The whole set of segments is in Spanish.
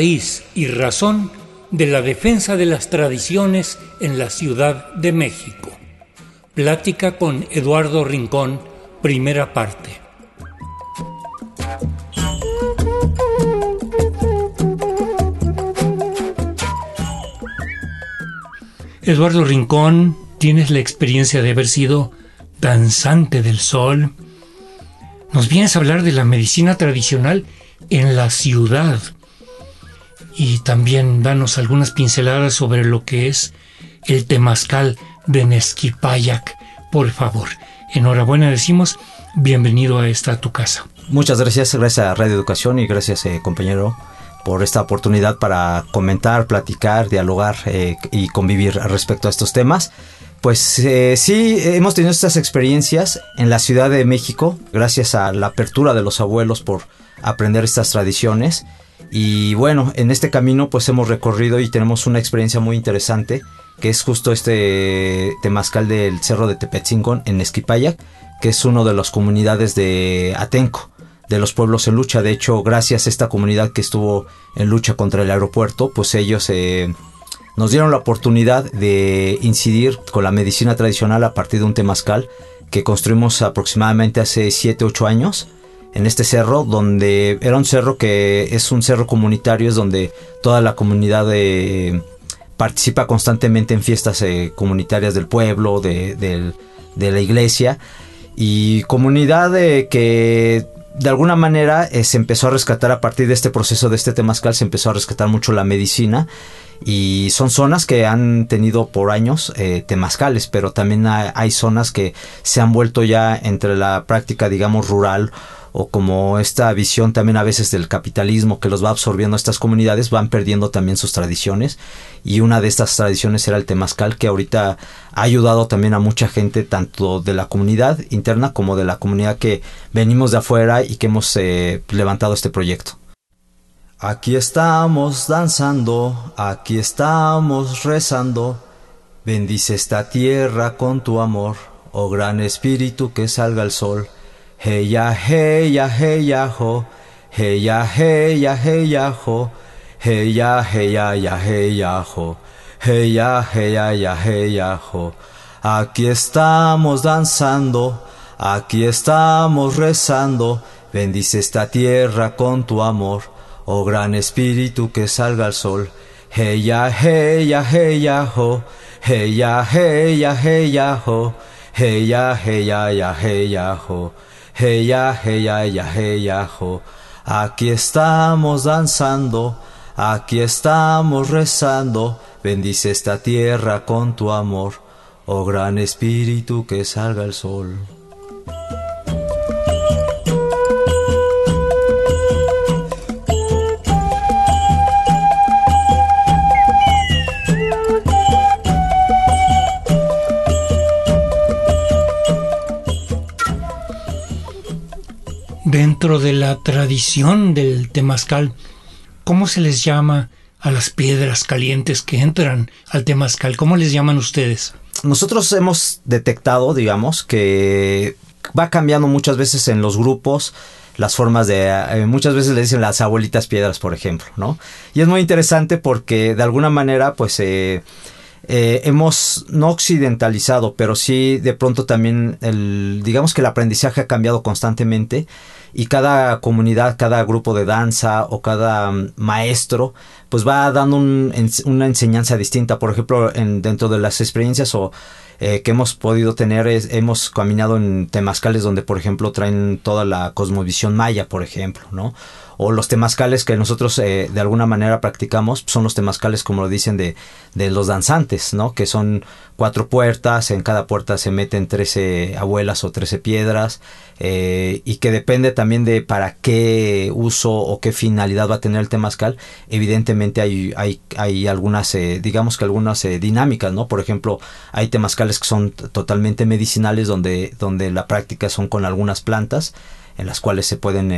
y razón de la defensa de las tradiciones en la Ciudad de México. Plática con Eduardo Rincón, primera parte. Eduardo Rincón, tienes la experiencia de haber sido danzante del sol. Nos vienes a hablar de la medicina tradicional en la ciudad. Y también danos algunas pinceladas sobre lo que es el temazcal de Nesquipayac, por favor. Enhorabuena decimos, bienvenido a esta tu casa. Muchas gracias, gracias a Radio Educación y gracias eh, compañero por esta oportunidad para comentar, platicar, dialogar eh, y convivir respecto a estos temas. Pues eh, sí, hemos tenido estas experiencias en la Ciudad de México, gracias a la apertura de los abuelos por aprender estas tradiciones. Y bueno, en este camino pues hemos recorrido y tenemos una experiencia muy interesante, que es justo este temazcal del Cerro de Tepetzingón en Esquipayac, que es uno de las comunidades de Atenco, de los pueblos en lucha. De hecho, gracias a esta comunidad que estuvo en lucha contra el aeropuerto, pues ellos eh, nos dieron la oportunidad de incidir con la medicina tradicional a partir de un temazcal que construimos aproximadamente hace 7, 8 años en este cerro, donde era un cerro que es un cerro comunitario, es donde toda la comunidad eh, participa constantemente en fiestas eh, comunitarias del pueblo, de, la iglesia, y comunidad eh, que de alguna manera se empezó a rescatar a partir de este proceso de este temazcal, se empezó a rescatar mucho la medicina. Y son zonas que han tenido por años eh, temazcales, pero también hay, zonas que se han vuelto ya entre la práctica, digamos, rural o como esta visión también a veces del capitalismo que los va absorbiendo estas comunidades, van perdiendo también sus tradiciones y una de estas tradiciones era el temazcal que ahorita ha ayudado también a mucha gente tanto de la comunidad interna como de la comunidad que venimos de afuera y que hemos eh, levantado este proyecto. Aquí estamos danzando, aquí estamos rezando. Bendice esta tierra con tu amor, oh gran espíritu que salga el sol. Heya, heya, heya, ho. Heya, heya, heya, ho. Heya, heya, ya, heya, ho. Heya, heya, ya, heya, ho. Aquí estamos danzando, aquí estamos rezando. Bendice esta tierra con tu amor Oh gran espíritu que salga al sol. Heya, heya, heya, ho. Heya, heya, heya, ho. Heya, heya, ya, heya, ho. Heya, heya, ya, heya, ho. Aquí estamos danzando, aquí estamos rezando. Bendice esta tierra con tu amor. Oh gran espíritu que salga el sol. Dentro de la tradición del temazcal, ¿cómo se les llama a las piedras calientes que entran al temazcal? ¿Cómo les llaman ustedes? Nosotros hemos detectado, digamos, que va cambiando muchas veces en los grupos las formas de eh, muchas veces le dicen las abuelitas piedras por ejemplo no y es muy interesante porque de alguna manera pues eh, eh, hemos no occidentalizado, pero sí de pronto también el, digamos que el aprendizaje ha cambiado constantemente y cada comunidad, cada grupo de danza o cada mm, maestro, pues va dando una enseñanza distinta. Por ejemplo, en, dentro de las experiencias o eh, que hemos podido tener, hemos caminado en temazcales donde, por ejemplo, traen toda la cosmovisión maya, por ejemplo, ¿no? o los temazcales que nosotros eh, de alguna manera practicamos son los temazcales como lo dicen de, de los danzantes, ¿no? Que son cuatro puertas, en cada puerta se meten trece abuelas o trece piedras eh, y que depende también de para qué uso o qué finalidad va a tener el temazcal. Evidentemente hay, hay, hay algunas, digamos que algunas dinámicas, ¿no? Por ejemplo, hay temazcales que son totalmente medicinales donde, donde la práctica son con algunas plantas en las cuales se pueden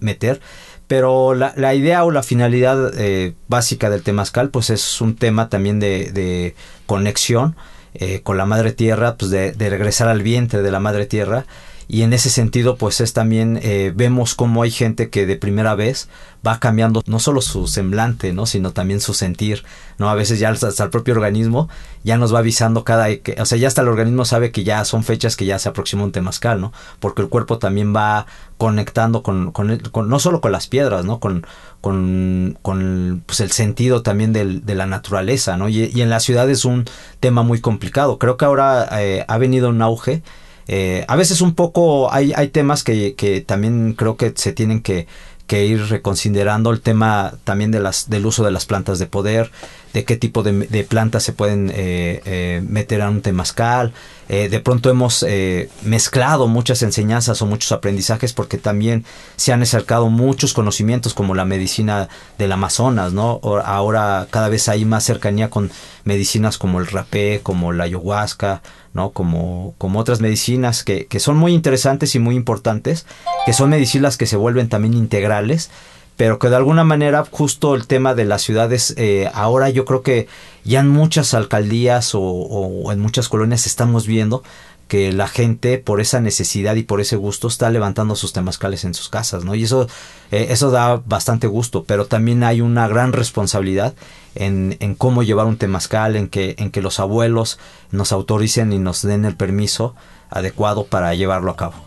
meter. Pero la, idea o la finalidad eh, básica del temazcal pues es un tema también de, conexión eh, con la madre tierra, pues de, regresar al vientre de la madre tierra y en ese sentido pues es también eh, vemos cómo hay gente que de primera vez va cambiando no solo su semblante no sino también su sentir no a veces ya hasta el propio organismo ya nos va avisando cada o sea ya hasta el organismo sabe que ya son fechas que ya se aproxima un temazcal no porque el cuerpo también va conectando con, con, no solo con las piedras no con con, con pues el sentido también del, de la naturaleza no y, y, en la ciudad es un tema muy complicado. Creo que ahora eh, ha venido un auge eh, a veces un poco hay, hay temas que, que también creo que se tienen que, que ir reconsiderando el tema también de las, del uso de las plantas de poder, de qué tipo de, de plantas se pueden eh, eh, meter a un temazcal. Eh, de pronto hemos eh, mezclado muchas enseñanzas o muchos aprendizajes porque también se han acercado muchos conocimientos como la medicina del Amazonas, ¿no? Ahora cada vez hay más cercanía con medicinas como el rapé, como la ayahuasca, ¿no? Como, como otras medicinas que, que son muy interesantes y muy importantes, que son medicinas que se vuelven también integrales pero que de alguna manera justo el tema de las ciudades, eh, ahora yo creo que ya en muchas alcaldías o, en muchas colonias estamos viendo que la gente por esa necesidad y por ese gusto está levantando sus temazcales en sus casas, ¿no? Y eso, eh, eso da bastante gusto, pero también hay una gran responsabilidad en, en cómo llevar un temazcal, en que, en que los abuelos nos autoricen y nos den el permiso adecuado para llevarlo a cabo.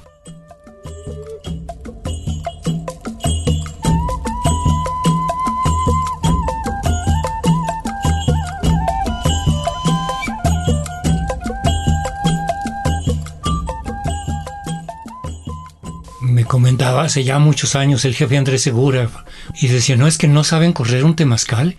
Comentaba hace ya muchos años el jefe Andrés Segura y decía, no es que no saben correr un temazcal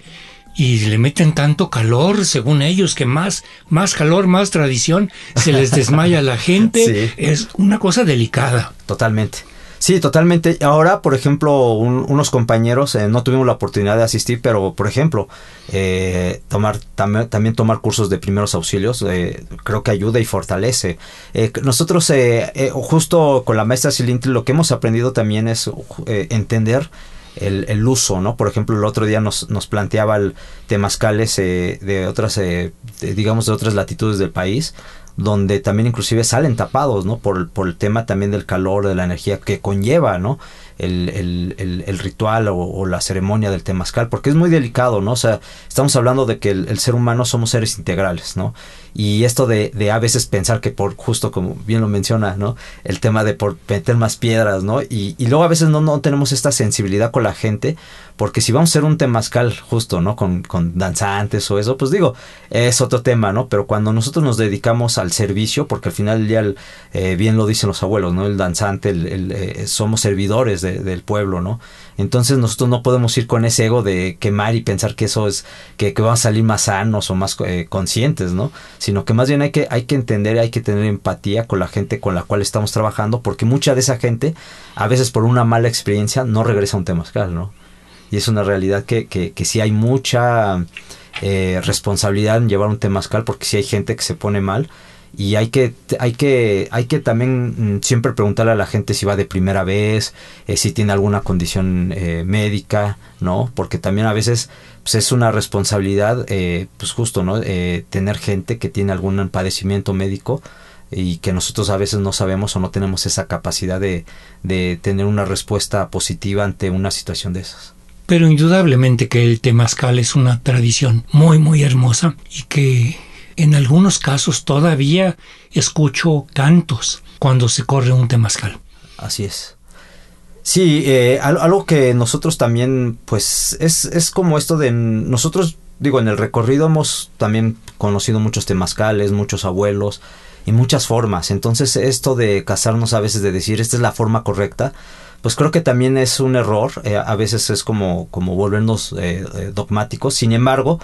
y le meten tanto calor, según ellos, que más, más calor, más tradición, se les desmaya la gente. Sí. Es una cosa delicada. Totalmente. Sí, totalmente. Ahora, por ejemplo, un, unos compañeros eh, no tuvimos la oportunidad de asistir, pero por ejemplo, eh, tomar tam también tomar cursos de primeros auxilios, eh, creo que ayuda y fortalece. Eh, nosotros, eh, eh, justo con la maestra Silintri, lo que hemos aprendido también es entender el, el, uso, ¿no? Por ejemplo, el otro día nos, nos planteaba el temazcales de otras, de, digamos, de otras latitudes del país donde también inclusive salen tapados, ¿no? Por, por el tema también del calor, de la energía que conlleva, ¿no? El, el, el, ritual o, la ceremonia del temazcal, porque es muy delicado, ¿no? O sea, estamos hablando de que el, ser humano somos seres integrales, ¿no? Y esto de, de, a veces pensar que por, justo como bien lo menciona, ¿no? El tema de por meter más piedras, ¿no? Y, y luego a veces no, no tenemos esta sensibilidad con la gente, porque si vamos a hacer un temazcal justo, ¿no? Con, con danzantes o eso, pues digo, es otro tema, ¿no? Pero cuando nosotros nos dedicamos al servicio, porque al final el, eh, bien lo dicen los abuelos, ¿no? El danzante, el, eh, somos servidores de, del pueblo, ¿no? Entonces nosotros no podemos ir con ese ego de quemar y pensar que eso es, que, vamos a salir más sanos o más eh, conscientes, ¿no? Sino que más bien hay que, hay que entender, hay que tener empatía con la gente con la cual estamos trabajando, porque mucha de esa gente, a veces por una mala experiencia, no regresa a un temazcal, ¿no? Y es una realidad que, que, que sí hay mucha eh, responsabilidad en llevar un temazcal, porque sí hay gente que se pone mal y hay que hay que hay que también mm, siempre preguntarle a la gente si va de primera vez eh, si tiene alguna condición eh, médica no porque también a veces pues es una responsabilidad eh, pues justo no eh, tener gente que tiene algún padecimiento médico y que nosotros a veces no sabemos o no tenemos esa capacidad de, de tener una respuesta positiva ante una situación de esas. Pero indudablemente que el temazcal es una tradición muy muy hermosa y que en algunos casos todavía escucho cantos cuando se corre un temazcal. Así es. Sí, eh, algo que nosotros también, pues, es, es como esto de nosotros, digo, en el recorrido hemos también conocido muchos temazcales, muchos abuelos y muchas formas. Entonces, esto de casarnos a veces de decir esta es la forma correcta, pues creo que también es un error. Eh, a veces es como, como volvernos eh, eh dogmáticos. Sin embargo,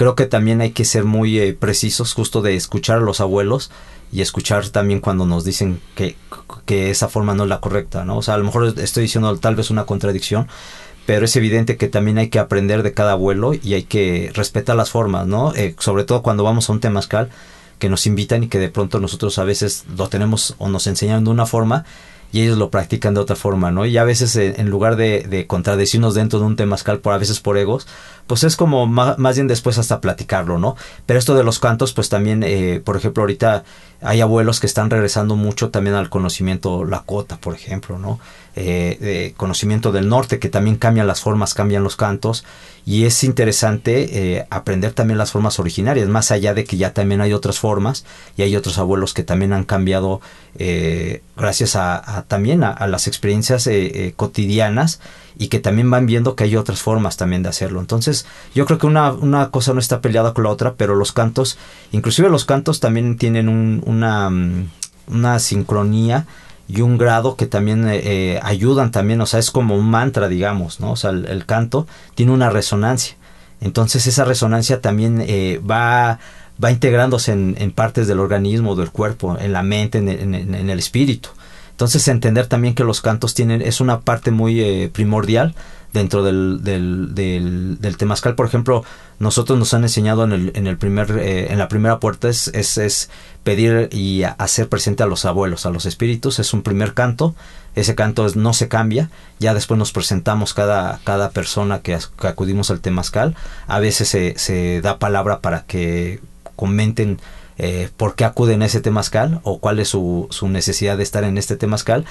creo que también hay que ser muy eh, precisos justo de escuchar a los abuelos y escuchar también cuando nos dicen que, que esa forma no es la correcta, ¿no? O sea, a lo mejor estoy diciendo tal vez una contradicción, pero es evidente que también hay que aprender de cada abuelo y hay que respetar las formas, ¿no? Eh, sobre todo cuando vamos a un temazcal que nos invitan y que de pronto nosotros a veces lo tenemos o nos enseñan de una forma y ellos lo practican de otra forma, ¿no? Y a veces eh, en lugar de, de contradecirnos dentro de un temazcal, por a veces por egos, pues es como más, bien después hasta platicarlo, ¿no? Pero esto de los cantos, pues también, eh, por ejemplo, ahorita hay abuelos que están regresando mucho también al conocimiento lakota, por ejemplo, ¿no? Eh, conocimiento del norte, que también cambian las formas, cambian los cantos, y es interesante eh, aprender también las formas originarias, más allá de que ya también hay otras formas, y hay otros abuelos que también han cambiado eh, gracias a, también a, las experiencias cotidianas, y que también van viendo que hay otras formas también de hacerlo. Entonces, yo creo que una, una cosa no está peleada con la otra, pero los cantos, inclusive los cantos también tienen una, mm, una sincronía y un grado que también eh, eh, ayudan también, o sea, es como un mantra, digamos, ¿no? O sea, el, canto tiene una resonancia. Entonces esa resonancia también eh, va, va integrándose en, partes del organismo, del cuerpo, en la mente, en, el espíritu. Entonces entender también que los cantos tienen, es una parte muy primordial dentro del, del, del, del. Por ejemplo, nosotros nos han enseñado en, el, en, el primer, eh, en la primera puerta es, es, es, pedir y hacer presente a los abuelos, a los espíritus. Es un primer canto. Ese canto no se cambia. Ya después nos presentamos cada, cada persona que, acudimos al temazcal. A veces se, se da palabra para que comenten eh, por qué acuden a ese temazcal o cuál es su, su, necesidad de estar en este temazcal.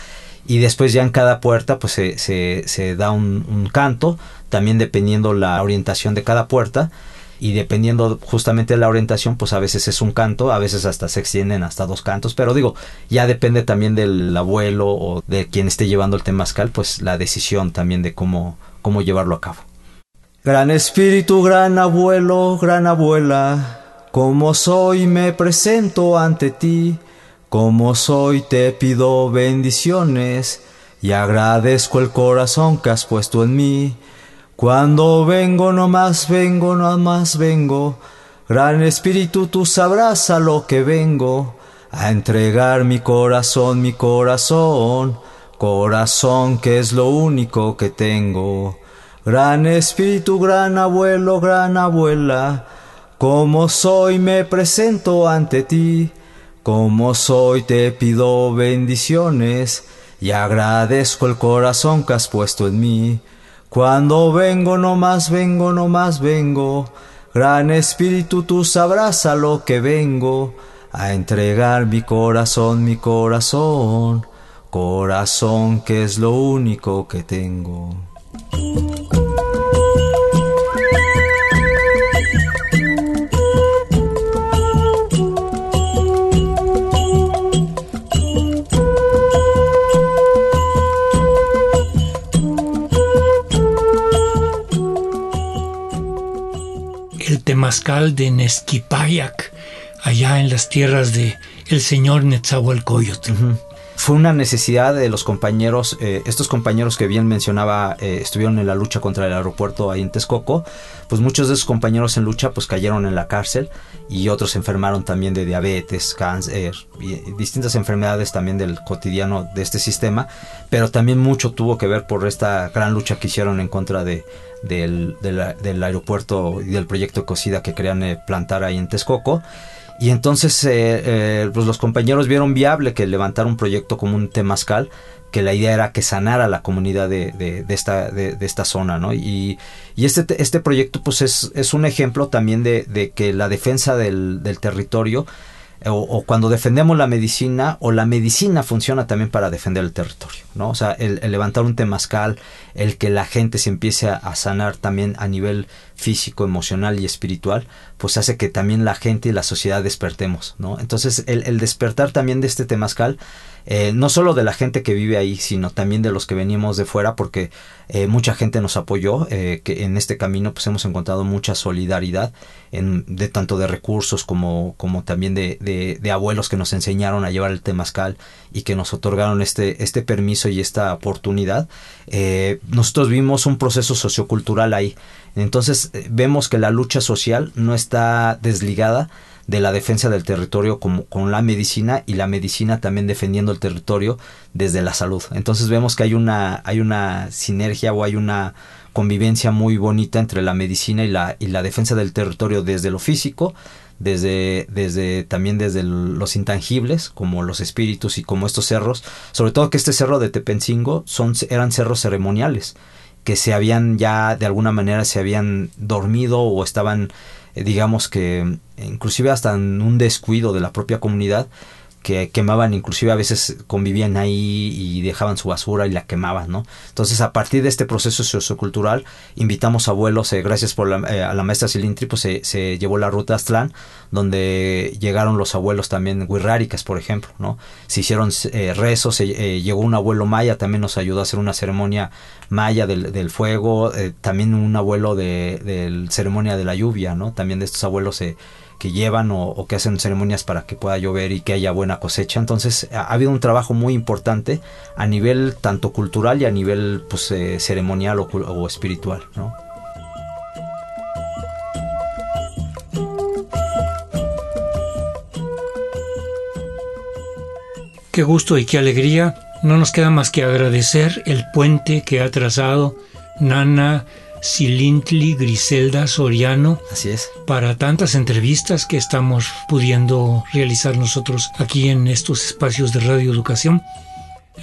Y después ya en cada puerta pues se, se, da un, canto también dependiendo la orientación de cada puerta. Y dependiendo justamente de la orientación pues a veces es un canto a veces hasta se extienden hasta dos cantos. Pero digo ya depende también del abuelo o de quien esté llevando el temazcal pues la decisión también de cómo cómo llevarlo a cabo. Gran espíritu gran abuelo gran abuela como soy me presento ante ti, como soy te pido bendiciones y agradezco el corazón que has puesto en mí. Cuando vengo no más vengo, no más vengo, Gran Espíritu tú sabrás a lo que vengo, a entregar mi corazón, mi corazón, corazón que es lo único que tengo. Gran Espíritu, gran abuelo, gran abuela, como soy me presento ante ti, como soy te pido bendiciones y agradezco el corazón que has puesto en mí. Cuando vengo no más vengo, no más vengo, gran espíritu tú sabrás a lo que vengo, a entregar mi corazón, mi corazón, corazón que es lo único que tengo. Mascal de Nesquipayac, allá en las tierras de el señor Netzahualcoyotl. Fue una necesidad de los compañeros, eh, estos compañeros que bien mencionaba eh, estuvieron en la lucha contra el aeropuerto ahí en Texcoco, pues muchos de esos compañeros en lucha pues cayeron en la cárcel y otros se enfermaron también de diabetes, cáncer y distintas enfermedades también del cotidiano de este sistema, pero también mucho tuvo que ver por esta gran lucha que hicieron en contra de, del, del, aeropuerto y del proyecto Cosida que querían eh, plantar ahí en Texcoco. Y entonces eh, eh, pues los compañeros vieron viable que levantar un proyecto como un Temazcal, que la idea era que sanara la comunidad de, de, esta, de, esta zona, ¿no? Y, y, este, este proyecto pues es, es un ejemplo también de, que la defensa del, del territorio o, cuando defendemos la medicina o la medicina funciona también para defender el territorio, ¿no? O sea, el, levantar un temazcal, el que la gente se empiece a, sanar también a nivel físico, emocional y espiritual, pues hace que también la gente y la sociedad despertemos, ¿no? Entonces, el, despertar también de este temazcal eh, no solo de la gente que vive ahí, sino también de los que venimos de fuera, porque eh, mucha gente nos apoyó, eh, que en este camino pues hemos encontrado mucha solidaridad, en, de tanto de recursos como, como también de, de, abuelos que nos enseñaron a llevar el temazcal y que nos otorgaron este, este permiso y esta oportunidad. nosotros vimos un proceso sociocultural ahí. Entonces vemos que la lucha social no está desligada de la defensa del territorio como, con la medicina y la medicina también defendiendo el territorio desde la salud. Entonces vemos que hay una, hay una sinergia o hay una convivencia muy bonita entre la medicina y la, y la defensa del territorio desde lo físico, desde, desde también desde los intangibles, como los espíritus y como estos cerros, sobre todo que este cerro de Tepencingo son, eran cerros ceremoniales, que se habían ya de alguna manera se habían dormido o estaban, eh, digamos que inclusive hasta en un descuido de la propia comunidad, que quemaban, inclusive a veces convivían ahí y dejaban su basura y la quemaban, ¿no? Entonces, a partir de este proceso sociocultural, invitamos abuelos, eh, gracias por la, eh, a la maestra Silintri, pues se, llevó la ruta Aztlán, donde llegaron los abuelos también huirráricas, por ejemplo, ¿no? Se hicieron eh, rezos, llegó un abuelo maya, también nos ayudó a hacer una ceremonia maya del, del fuego, también un abuelo de, de ceremonia de la lluvia, ¿no? También de estos abuelos se que llevan o, que hacen ceremonias para que pueda llover y que haya buena cosecha. Entonces ha, habido un trabajo muy importante a nivel tanto cultural y a nivel pues, eh, ceremonial o, espiritual. ¿no? Qué gusto y qué alegría. No nos queda más que agradecer el puente que ha trazado Nana Silintli Griselda Soriano. Así es. Para tantas entrevistas que estamos pudiendo realizar nosotros aquí en estos espacios de Radio Educación.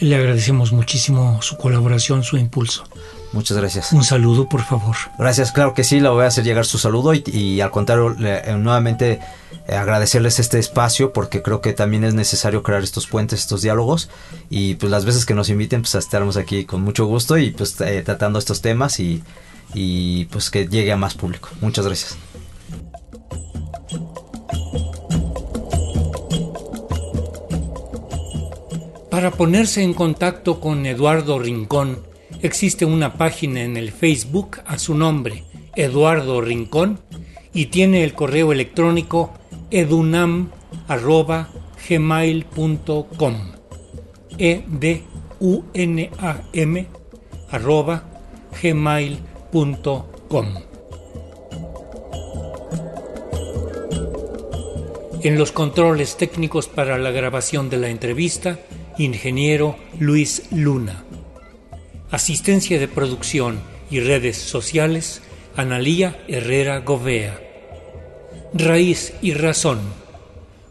Le agradecemos muchísimo su colaboración, su impulso. Muchas gracias. Un saludo, por favor. Gracias, claro que sí, le voy a hacer llegar su saludo y, al contrario, eh, nuevamente eh, agradecerles este espacio porque creo que también es necesario crear estos puentes, estos diálogos y pues las veces que nos inviten pues estaremos aquí con mucho gusto y pues eh, tratando estos temas y y pues que llegue a más público. Muchas gracias. Para ponerse en contacto con Eduardo Rincón, existe una página en el Facebook a su nombre, Eduardo Rincón, y tiene el correo electrónico edunam.gmail.com e d u n a m arroba en los controles técnicos para la grabación de la entrevista, ingeniero Luis Luna. Asistencia de producción y redes sociales, Analía Herrera Govea. Raíz y Razón,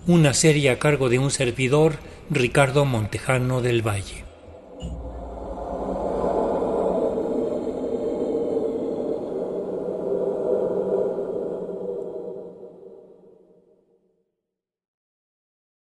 una serie a cargo de un servidor, Ricardo Montejano del Valle.